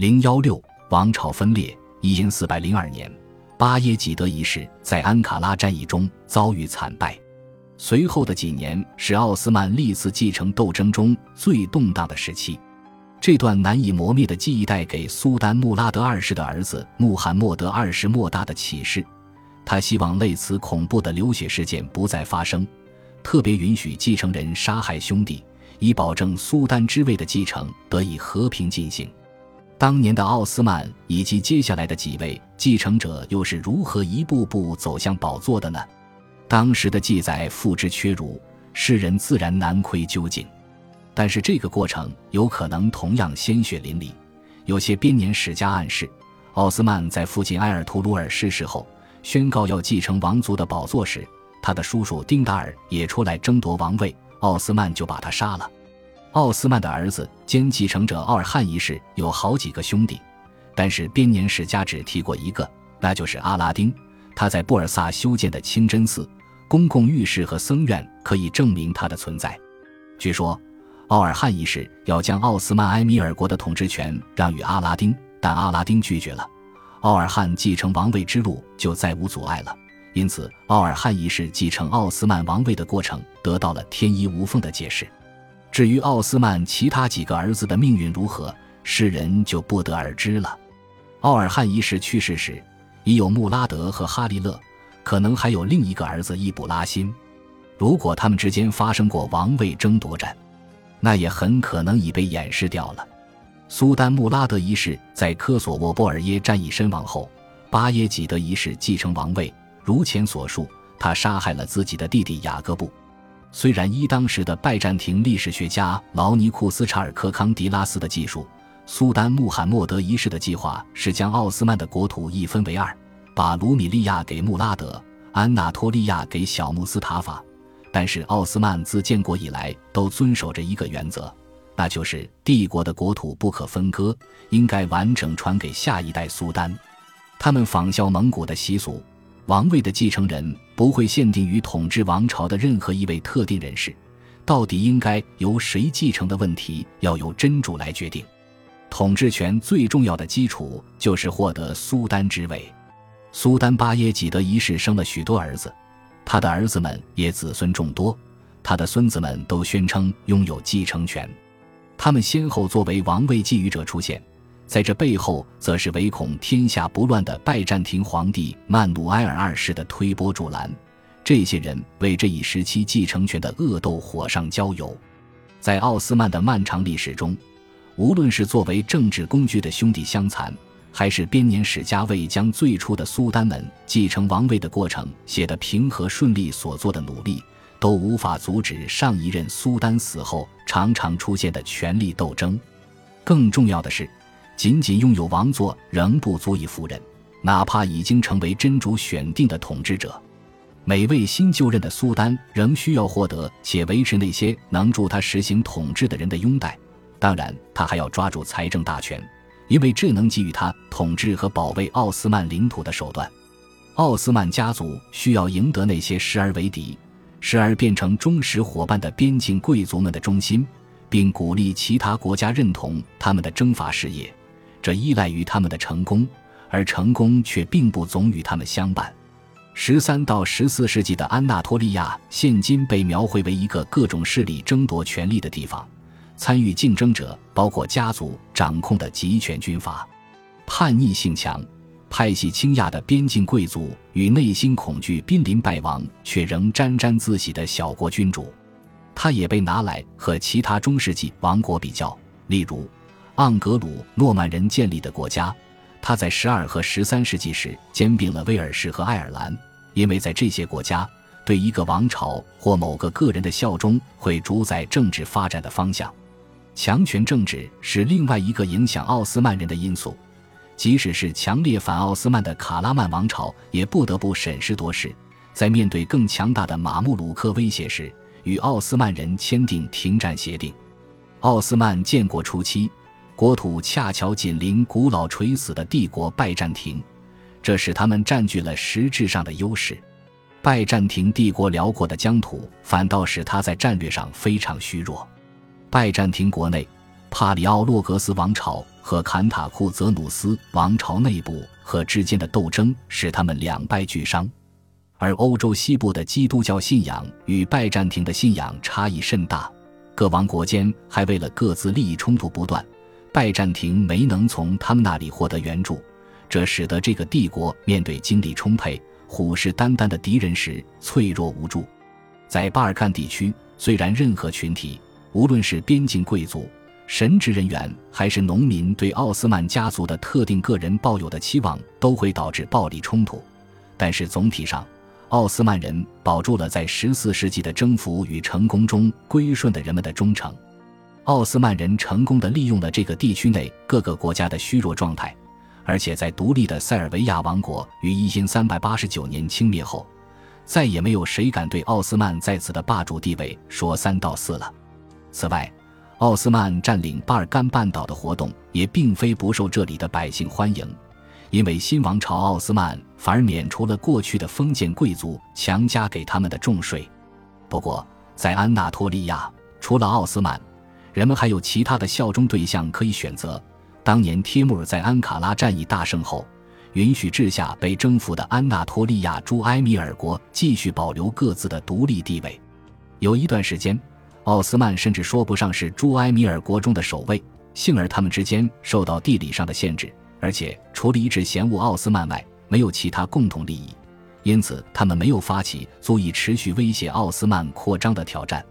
零幺六王朝分裂。一因四百零二年，巴耶济德一世在安卡拉战役中遭遇惨败。随后的几年是奥斯曼历次继承斗争中最动荡的时期。这段难以磨灭的记忆带给苏丹穆拉德二世的儿子穆罕默德二世莫大的启示。他希望类似恐怖的流血事件不再发生，特别允许继承人杀害兄弟，以保证苏丹之位的继承得以和平进行。当年的奥斯曼以及接下来的几位继承者又是如何一步步走向宝座的呢？当时的记载付之阙如，世人自然难窥究竟。但是这个过程有可能同样鲜血淋漓。有些编年史家暗示，奥斯曼在父亲埃尔图鲁尔逝世后，宣告要继承王族的宝座时，他的叔叔丁达尔也出来争夺王位，奥斯曼就把他杀了。奥斯曼的儿子兼继承者奥尔汉一世有好几个兄弟，但是编年史家只提过一个，那就是阿拉丁。他在布尔萨修建的清真寺、公共浴室和僧院可以证明他的存在。据说，奥尔汉一世要将奥斯曼埃米尔国的统治权让与阿拉丁，但阿拉丁拒绝了，奥尔汉继承王位之路就再无阻碍了。因此，奥尔汉一世继承奥斯曼王位的过程得到了天衣无缝的解释。至于奥斯曼其他几个儿子的命运如何，世人就不得而知了。奥尔汉一世去世时，已有穆拉德和哈利勒，可能还有另一个儿子伊卜拉欣。如果他们之间发生过王位争夺战，那也很可能已被掩饰掉了。苏丹穆拉德一世在科索沃波尔耶战役身亡后，巴耶济德一世继承王位。如前所述，他杀害了自己的弟弟雅各布。虽然依当时的拜占庭历史学家劳尼库斯查尔科康迪拉斯的技术，苏丹穆罕默德一世的计划是将奥斯曼的国土一分为二，把卢米利亚给穆拉德，安纳托利亚给小穆斯塔法。但是奥斯曼自建国以来都遵守着一个原则，那就是帝国的国土不可分割，应该完整传给下一代苏丹。他们仿效蒙古的习俗。王位的继承人不会限定于统治王朝的任何一位特定人士，到底应该由谁继承的问题要由真主来决定。统治权最重要的基础就是获得苏丹之位。苏丹巴耶济德一世生了许多儿子，他的儿子们也子孙众多，他的孙子们都宣称拥有继承权，他们先后作为王位觊觎者出现。在这背后，则是唯恐天下不乱的拜占庭皇帝曼努埃尔二世的推波助澜。这些人为这一时期继承权的恶斗火上浇油。在奥斯曼的漫长历史中，无论是作为政治工具的兄弟相残，还是编年史家为将最初的苏丹们继承王位的过程写得平和顺利所做的努力，都无法阻止上一任苏丹死后常常出现的权力斗争。更重要的是。仅仅拥有王座仍不足以服人，哪怕已经成为真主选定的统治者，每位新就任的苏丹仍需要获得且维持那些能助他实行统治的人的拥戴。当然，他还要抓住财政大权，因为这能给予他统治和保卫奥斯曼领土的手段。奥斯曼家族需要赢得那些时而为敌、时而变成忠实伙伴的边境贵族们的忠心，并鼓励其他国家认同他们的征伐事业。这依赖于他们的成功，而成功却并不总与他们相伴。十三到十四世纪的安纳托利亚，现今被描绘为一个各种势力争夺权力的地方。参与竞争者包括家族掌控的集权军阀、叛逆性强、派系倾轧的边境贵族与内心恐惧濒临败亡却仍沾沾自喜的小国君主。他也被拿来和其他中世纪王国比较，例如。盎格鲁诺曼人建立的国家，他在十二和十三世纪时兼并了威尔士和爱尔兰，因为在这些国家，对一个王朝或某个个人的效忠会主宰政治发展的方向。强权政治是另外一个影响奥斯曼人的因素，即使是强烈反奥斯曼的卡拉曼王朝，也不得不审时度势，在面对更强大的马穆鲁克威胁时，与奥斯曼人签订停战协定。奥斯曼建国初期。国土恰巧紧邻古老垂死的帝国拜占庭，这使他们占据了实质上的优势。拜占庭帝国辽阔的疆土反倒使他在战略上非常虚弱。拜占庭国内，帕里奥洛格斯王朝和坎塔库泽努斯王朝内部和之间的斗争使他们两败俱伤，而欧洲西部的基督教信仰与拜占庭的信仰差异甚大，各王国间还为了各自利益冲突不断，拜占庭没能从他们那里获得援助，这使得这个帝国面对精力充沛、虎视眈眈的敌人时脆弱无助。在巴尔干地区，虽然任何群体，无论是边境贵族，神职人员还是农民对奥斯曼家族的特定个人抱有的期望都会导致暴力冲突，但是总体上，奥斯曼人保住了在十四世纪的征服与成功中归顺的人们的忠诚。奥斯曼人成功地利用了这个地区内各个国家的虚弱状态，而且在独立的塞尔维亚王国于一千三百八十九年清灭后，再也没有谁敢对奥斯曼在此的霸主地位说三道四了。此外，奥斯曼占领巴尔干半岛的活动也并非不受这里的百姓欢迎，因为新王朝奥斯曼反而免除了过去的封建贵族强加给他们的重税。不过，在安纳托利亚，除了奥斯曼，人们还有其他的效忠对象可以选择。当年帖木儿在安卡拉战役大胜后，允许治下被征服的安纳托利亚诸埃米尔国继续保留各自的独立地位。有一段时间。奥斯曼甚至说不上是朱埃米尔国中的首位，幸而他们之间受到地理上的限制，而且除了一致嫌恶奥斯曼外，没有其他共同利益，因此他们没有发起足以持续威胁奥斯曼扩张的挑战。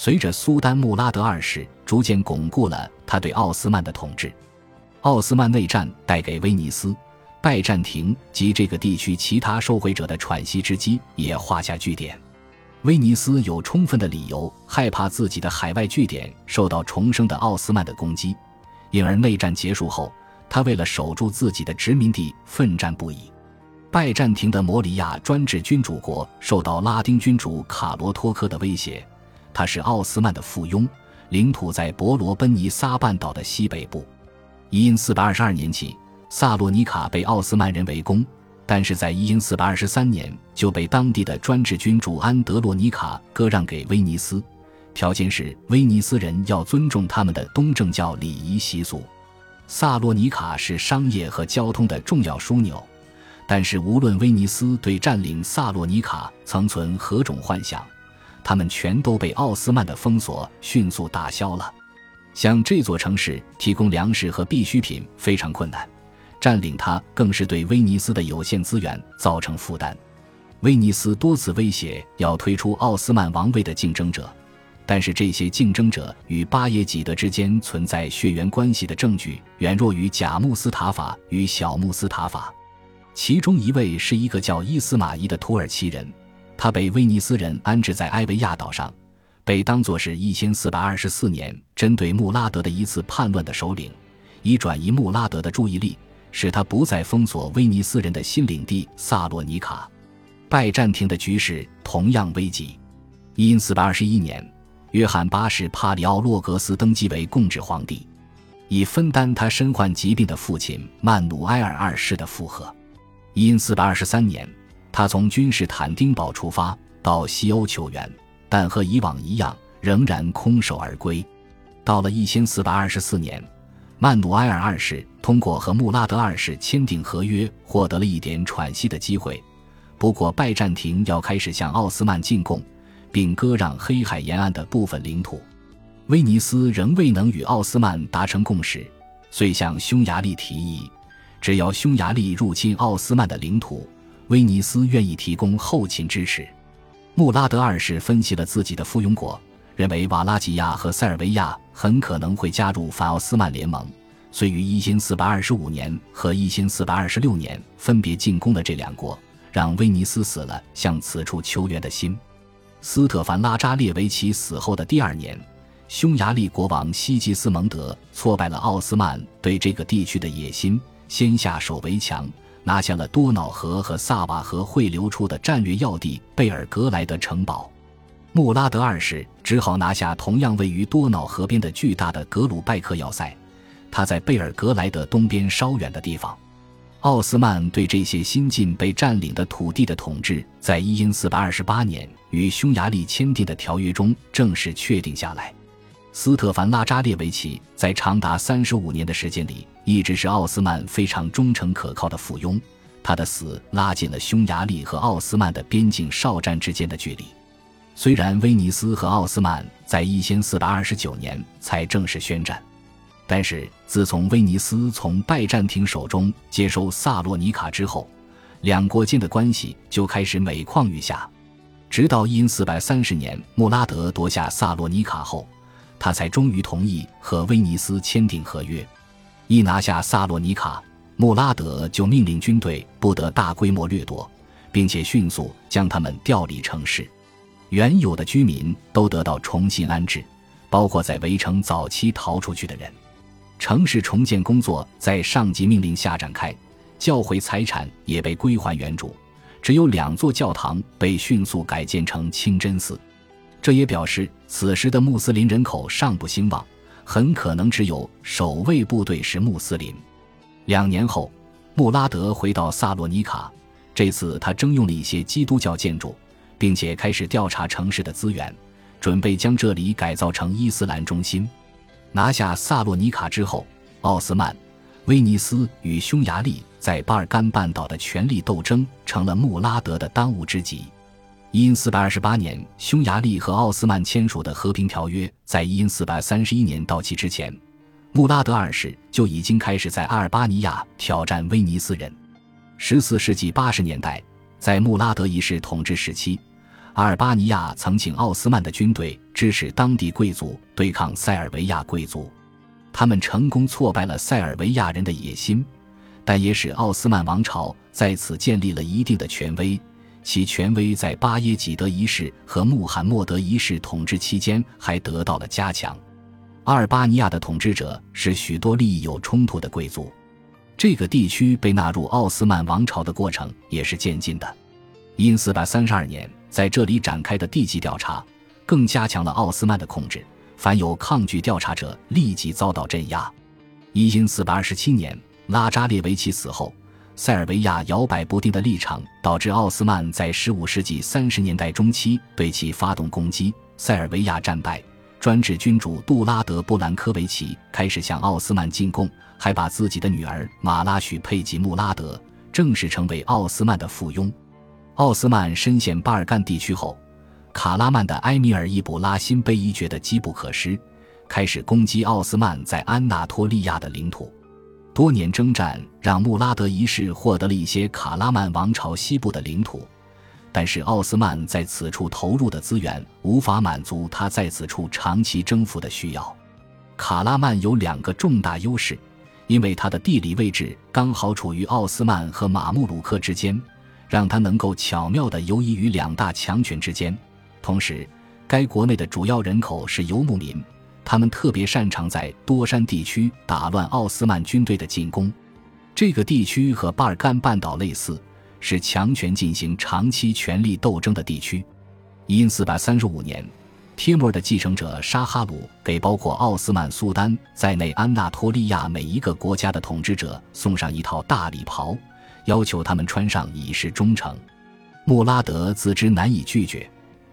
随着苏丹穆拉德二世逐渐巩固了他对奥斯曼的统治，奥斯曼内战带给威尼斯、拜占庭及这个地区其他受惠者的喘息之机也画下句点。威尼斯有充分的理由害怕自己的海外据点受到重生的奥斯曼的攻击，因而内战结束后，他为了守住自己的殖民地奋战不已。拜占庭的摩里亚专制君主国受到拉丁君主卡罗托克的威胁，他是奥斯曼的附庸，领土在伯罗奔尼撒半岛的西北部。因四百二十二年起，萨洛尼卡被奥斯曼人围攻。但是在一因四百二十三年就被当地的专制君主安德罗尼卡割让给威尼斯，条件是威尼斯人要尊重他们的东正教礼仪习俗。萨洛尼卡是商业和交通的重要枢纽，但是无论威尼斯对占领萨洛尼卡曾存何种幻想，他们全都被奥斯曼的封锁迅速打消了。向这座城市提供粮食和必需品非常困难。占领它更是对威尼斯的有限资源造成负担。威尼斯多次威胁要推出奥斯曼王位的竞争者，但是这些竞争者与巴耶济德之间存在血缘关系的证据远弱于贾穆斯塔法与小穆斯塔法。其中一位是一个叫伊斯马伊的土耳其人，他被威尼斯人安置在埃维亚岛上，被当作是一千四百二十四年针对穆拉德的一次叛乱的首领，以转移穆拉德的注意力。使他不再封锁威尼斯人的新领地萨洛尼卡，拜占庭的局势同样危急。因四百二十一年，约翰八世帕里奥洛格斯登基为共治皇帝，以分担他身患疾病的父亲曼努埃尔二世的负荷。因四百二十三年，他从君士坦丁堡出发到西欧求援，但和以往一样，仍然空手而归。到了一千四百二十四年。曼努埃尔二世通过和穆拉德二世签订合约，获得了一点喘息的机会。不过，拜占庭要开始向奥斯曼进贡，并割让黑海沿岸的部分领土。威尼斯仍未能与奥斯曼达成共识，遂向匈牙利提议，只要匈牙利入侵奥斯曼的领土，威尼斯愿意提供后勤支持。穆拉德二世分析了自己的附庸国。认为瓦拉吉亚和塞尔维亚很可能会加入反奥斯曼联盟，遂于一千四百二十五年和一千四百二十六年分别进攻了这两国，让威尼斯死了向此处求援的心。斯特凡拉扎列维奇死后的第二年，匈牙利国王西吉斯蒙德挫败了奥斯曼对这个地区的野心，先下手为强，拿下了多瑙河和萨瓦河汇流出的战略要地贝尔格莱德城堡。穆拉德二世只好拿下同样位于多瑙河边的巨大的格鲁拜克要塞，他在贝尔格莱德东边稍远的地方。奥斯曼对这些新近被占领的土地的统治，在一四百二十八年与匈牙利签订的条约中正式确定下来。斯特凡拉扎列维奇在长达三十五年的时间里，一直是奥斯曼非常忠诚可靠的附庸。他的死拉近了匈牙利和奥斯曼的边境哨站之间的距离。虽然威尼斯和奥斯曼在一千四百二十九年才正式宣战，但是自从威尼斯从拜占庭手中接收萨洛尼卡之后，两国间的关系就开始每况愈下。直到因四百三十年穆拉德夺下萨洛尼卡后，他才终于同意和威尼斯签订合约。一拿下萨洛尼卡，穆拉德就命令军队不得大规模掠夺，并且迅速将他们调离城市。原有的居民都得到重新安置，包括在围城早期逃出去的人。城市重建工作在上级命令下展开，教会财产也被归还原主，只有两座教堂被迅速改建成清真寺。这也表示此时的穆斯林人口尚不兴旺，很可能只有守卫部队是穆斯林。两年后，穆拉德回到萨洛尼卡，这次他征用了一些基督教建筑。并且开始调查城市的资源，准备将这里改造成伊斯兰中心。拿下萨洛尼卡之后，奥斯曼、威尼斯与匈牙利在巴尔干半岛的权力斗争成了穆拉德的当务之急。因四百二十八年，匈牙利和奥斯曼签署的和平条约在因四百三十一年到期之前，穆拉德二世就已经开始在阿尔巴尼亚挑战威尼斯人。十四世纪八十年代，在穆拉德一世统治时期。阿尔巴尼亚曾请奥斯曼的军队支持当地贵族对抗塞尔维亚贵族，他们成功挫败了塞尔维亚人的野心，但也使奥斯曼王朝在此建立了一定的权威。其权威在巴耶济德一世和穆罕默德一世统治期间还得到了加强。阿尔巴尼亚的统治者是许多利益有冲突的贵族，这个地区被纳入奥斯曼王朝的过程也是渐进的。因四百三十二年。在这里展开的地级调查，更加强了奥斯曼的控制。凡有抗拒调查者，立即遭到镇压。一因四百二十七年，拉扎列维奇死后，塞尔维亚摇摆不定的立场导致奥斯曼在十五世纪三十年代中期对其发动攻击。塞尔维亚战败，专制君主杜拉德·布兰科维奇开始向奥斯曼进贡，还把自己的女儿马拉许佩吉穆拉德正式成为奥斯曼的附庸。奥斯曼深陷巴尔干地区后，卡拉曼的埃米尔伊卜拉欣贝伊觉得机不可失，开始攻击奥斯曼在安纳托利亚的领土。多年征战让穆拉德一世获得了一些卡拉曼王朝西部的领土，但是奥斯曼在此处投入的资源无法满足他在此处长期征服的需要。卡拉曼有两个重大优势，因为它的地理位置刚好处于奥斯曼和马穆鲁克之间。让他能够巧妙地游移于两大强权之间。同时，该国内的主要人口是游牧民，他们特别擅长在多山地区打乱奥斯曼军队的进攻。这个地区和巴尔干半岛类似，是强权进行长期权力斗争的地区。因四百三十五年，帖木儿的继承者沙哈鲁给包括奥斯曼苏丹在内安纳托利亚每一个国家的统治者送上一套大礼袍。要求他们穿上以示忠诚，穆拉德自知难以拒绝，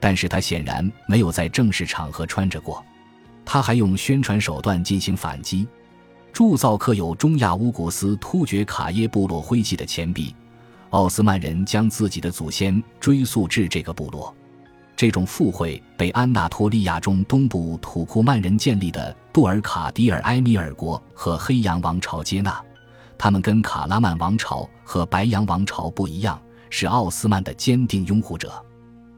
但是他显然没有在正式场合穿着过。他还用宣传手段进行反击，铸造刻有中亚乌古斯突厥卡耶部落徽记的钱币。奥斯曼人将自己的祖先追溯至这个部落。这种附会被安纳托利亚中东部土库曼人建立的杜尔卡迪尔埃米尔国和黑羊王朝接纳。他们跟卡拉曼王朝和白羊王朝不一样，是奥斯曼的坚定拥护者。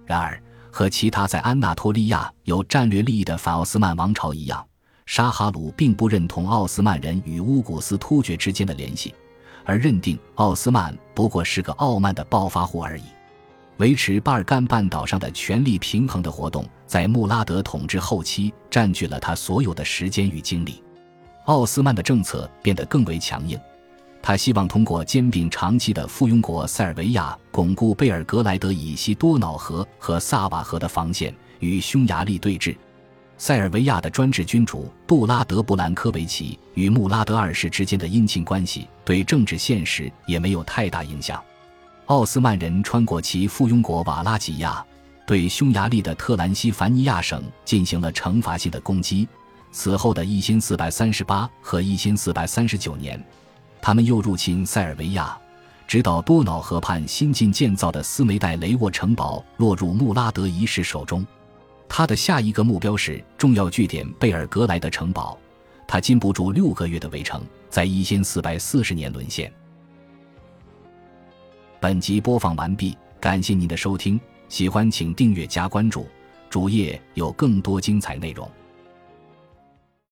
然而，和其他在安纳托利亚有战略利益的反奥斯曼王朝一样，沙哈鲁并不认同奥斯曼人与乌古斯突厥之间的联系，而认定奥斯曼不过是个傲慢的暴发户而已。维持巴尔干半岛上的权力平衡的活动，在穆拉德统治后期占据了他所有的时间与精力。奥斯曼的政策变得更为强硬。他希望通过兼并长期的附庸国塞尔维亚，巩固贝尔格莱德以西多瑙河和萨瓦河的防线，与匈牙利对峙。塞尔维亚的专制君主杜拉德·布兰科维奇与穆拉德二世之间的姻亲关系，对政治现实也没有太大影响。奥斯曼人穿过其附庸国瓦拉几亚，对匈牙利的特兰西凡尼亚省进行了惩罚性的攻击。此后的一千四百三十八和一千四百三十九年，他们又入侵塞尔维亚，直到多瑙河畔新近建造的斯梅代雷沃城堡落入穆拉德一世手中。他的下一个目标是重要据点贝尔格莱的城堡，他禁不住六个月的围城，在一千四百四十年沦陷。本集播放完毕，感谢您的收听，喜欢请订阅加关注，主页有更多精彩内容。